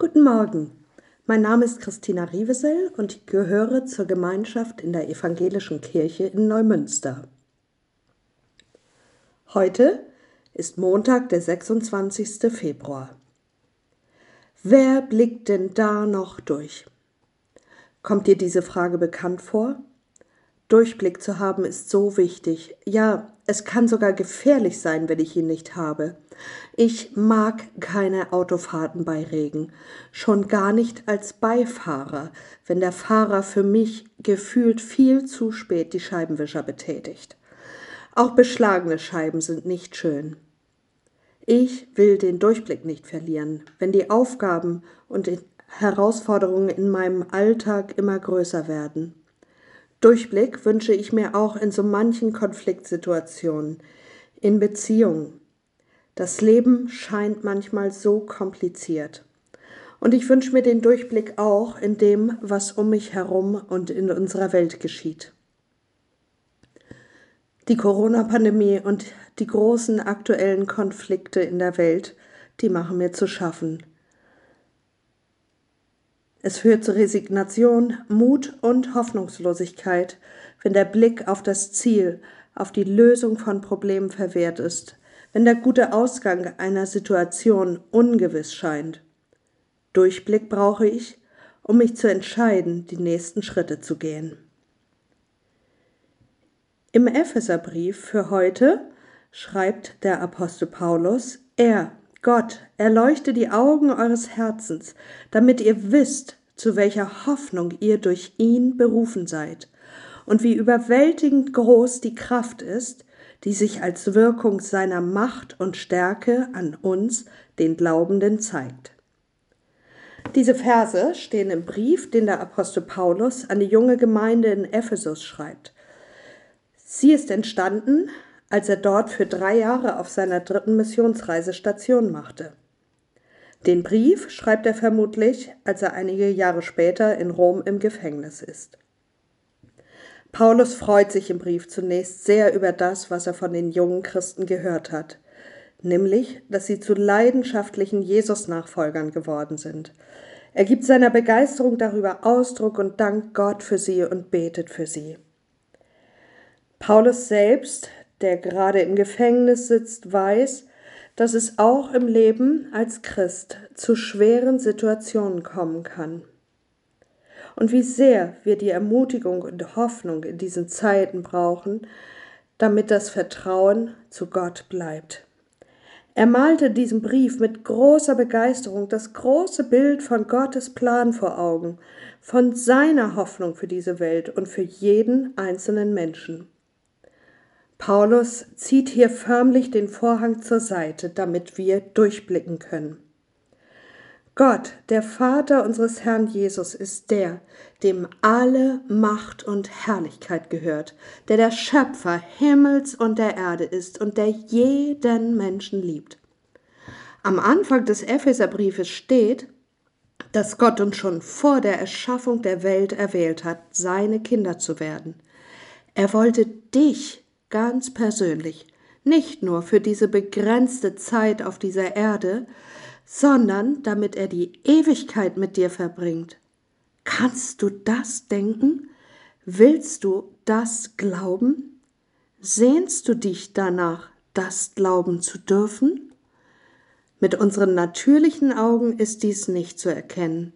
Guten Morgen. Mein Name ist Christina Rievesel und ich gehöre zur Gemeinschaft in der Evangelischen Kirche in Neumünster. Heute ist Montag, der 26. Februar. Wer blickt denn da noch durch? Kommt dir diese Frage bekannt vor? Durchblick zu haben ist so wichtig. Ja, es kann sogar gefährlich sein, wenn ich ihn nicht habe. Ich mag keine Autofahrten bei Regen, schon gar nicht als Beifahrer, wenn der Fahrer für mich gefühlt viel zu spät die Scheibenwischer betätigt. Auch beschlagene Scheiben sind nicht schön. Ich will den Durchblick nicht verlieren, wenn die Aufgaben und Herausforderungen in meinem Alltag immer größer werden. Durchblick wünsche ich mir auch in so manchen Konfliktsituationen, in Beziehungen. Das Leben scheint manchmal so kompliziert. Und ich wünsche mir den Durchblick auch in dem, was um mich herum und in unserer Welt geschieht. Die Corona-Pandemie und die großen aktuellen Konflikte in der Welt, die machen mir zu schaffen. Es führt zu Resignation, Mut und Hoffnungslosigkeit, wenn der Blick auf das Ziel, auf die Lösung von Problemen verwehrt ist, wenn der gute Ausgang einer Situation ungewiss scheint. Durchblick brauche ich, um mich zu entscheiden, die nächsten Schritte zu gehen. Im Epheserbrief für heute schreibt der Apostel Paulus, er, Gott, erleuchte die Augen eures Herzens, damit ihr wisst, zu welcher Hoffnung ihr durch ihn berufen seid und wie überwältigend groß die Kraft ist, die sich als Wirkung seiner Macht und Stärke an uns, den Glaubenden, zeigt. Diese Verse stehen im Brief, den der Apostel Paulus an die junge Gemeinde in Ephesus schreibt. Sie ist entstanden, als er dort für drei Jahre auf seiner dritten Missionsreise Station machte. Den Brief schreibt er vermutlich, als er einige Jahre später in Rom im Gefängnis ist. Paulus freut sich im Brief zunächst sehr über das, was er von den jungen Christen gehört hat, nämlich, dass sie zu leidenschaftlichen Jesus-Nachfolgern geworden sind. Er gibt seiner Begeisterung darüber Ausdruck und dankt Gott für sie und betet für sie. Paulus selbst, der gerade im Gefängnis sitzt, weiß, dass es auch im Leben als Christ zu schweren Situationen kommen kann. Und wie sehr wir die Ermutigung und Hoffnung in diesen Zeiten brauchen, damit das Vertrauen zu Gott bleibt. Er malte diesen Brief mit großer Begeisterung das große Bild von Gottes Plan vor Augen, von seiner Hoffnung für diese Welt und für jeden einzelnen Menschen. Paulus zieht hier förmlich den Vorhang zur Seite, damit wir durchblicken können. Gott, der Vater unseres Herrn Jesus, ist der, dem alle Macht und Herrlichkeit gehört, der der Schöpfer Himmels und der Erde ist und der jeden Menschen liebt. Am Anfang des Epheserbriefes steht, dass Gott uns schon vor der Erschaffung der Welt erwählt hat, seine Kinder zu werden. Er wollte dich ganz persönlich, nicht nur für diese begrenzte Zeit auf dieser Erde, sondern damit er die Ewigkeit mit dir verbringt. Kannst du das denken? Willst du das glauben? Sehnst du dich danach, das glauben zu dürfen? Mit unseren natürlichen Augen ist dies nicht zu erkennen.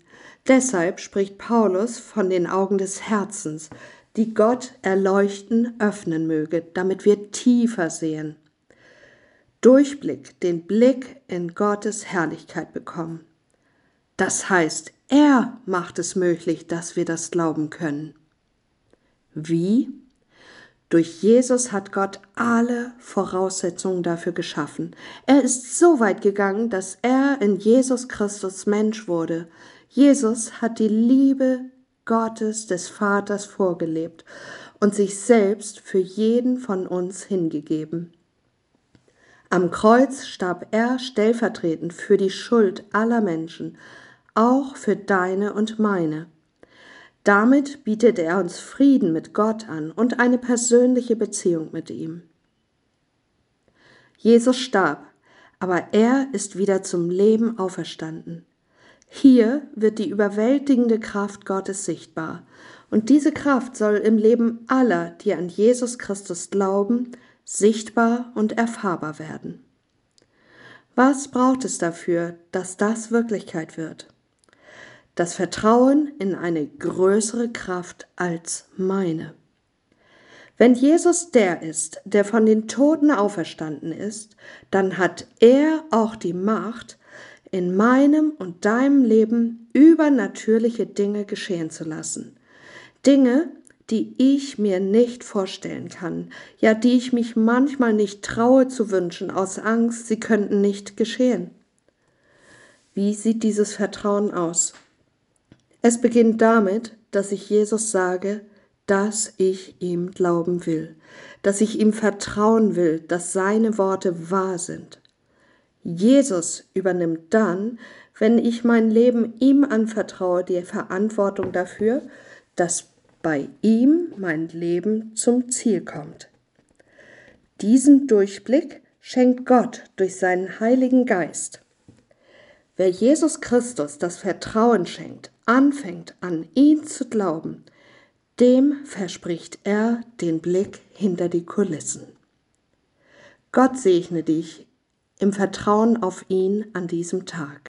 Deshalb spricht Paulus von den Augen des Herzens, die Gott erleuchten, öffnen möge, damit wir tiefer sehen. Durchblick, den Blick in Gottes Herrlichkeit bekommen. Das heißt, er macht es möglich, dass wir das glauben können. Wie? Durch Jesus hat Gott alle Voraussetzungen dafür geschaffen. Er ist so weit gegangen, dass er in Jesus Christus Mensch wurde. Jesus hat die Liebe Gottes des Vaters vorgelebt und sich selbst für jeden von uns hingegeben. Am Kreuz starb er stellvertretend für die Schuld aller Menschen, auch für deine und meine. Damit bietet er uns Frieden mit Gott an und eine persönliche Beziehung mit ihm. Jesus starb, aber er ist wieder zum Leben auferstanden. Hier wird die überwältigende Kraft Gottes sichtbar. Und diese Kraft soll im Leben aller, die an Jesus Christus glauben, sichtbar und erfahrbar werden. Was braucht es dafür, dass das Wirklichkeit wird? Das Vertrauen in eine größere Kraft als meine. Wenn Jesus der ist, der von den Toten auferstanden ist, dann hat er auch die Macht, in meinem und deinem Leben übernatürliche Dinge geschehen zu lassen. Dinge, die ich mir nicht vorstellen kann, ja die ich mich manchmal nicht traue zu wünschen, aus Angst, sie könnten nicht geschehen. Wie sieht dieses Vertrauen aus? Es beginnt damit, dass ich Jesus sage, dass ich ihm glauben will, dass ich ihm vertrauen will, dass seine Worte wahr sind. Jesus übernimmt dann, wenn ich mein Leben ihm anvertraue, die Verantwortung dafür, dass bei ihm mein Leben zum Ziel kommt. Diesen Durchblick schenkt Gott durch seinen Heiligen Geist. Wer Jesus Christus das Vertrauen schenkt, anfängt an ihn zu glauben, dem verspricht er den Blick hinter die Kulissen. Gott segne dich im Vertrauen auf ihn an diesem Tag.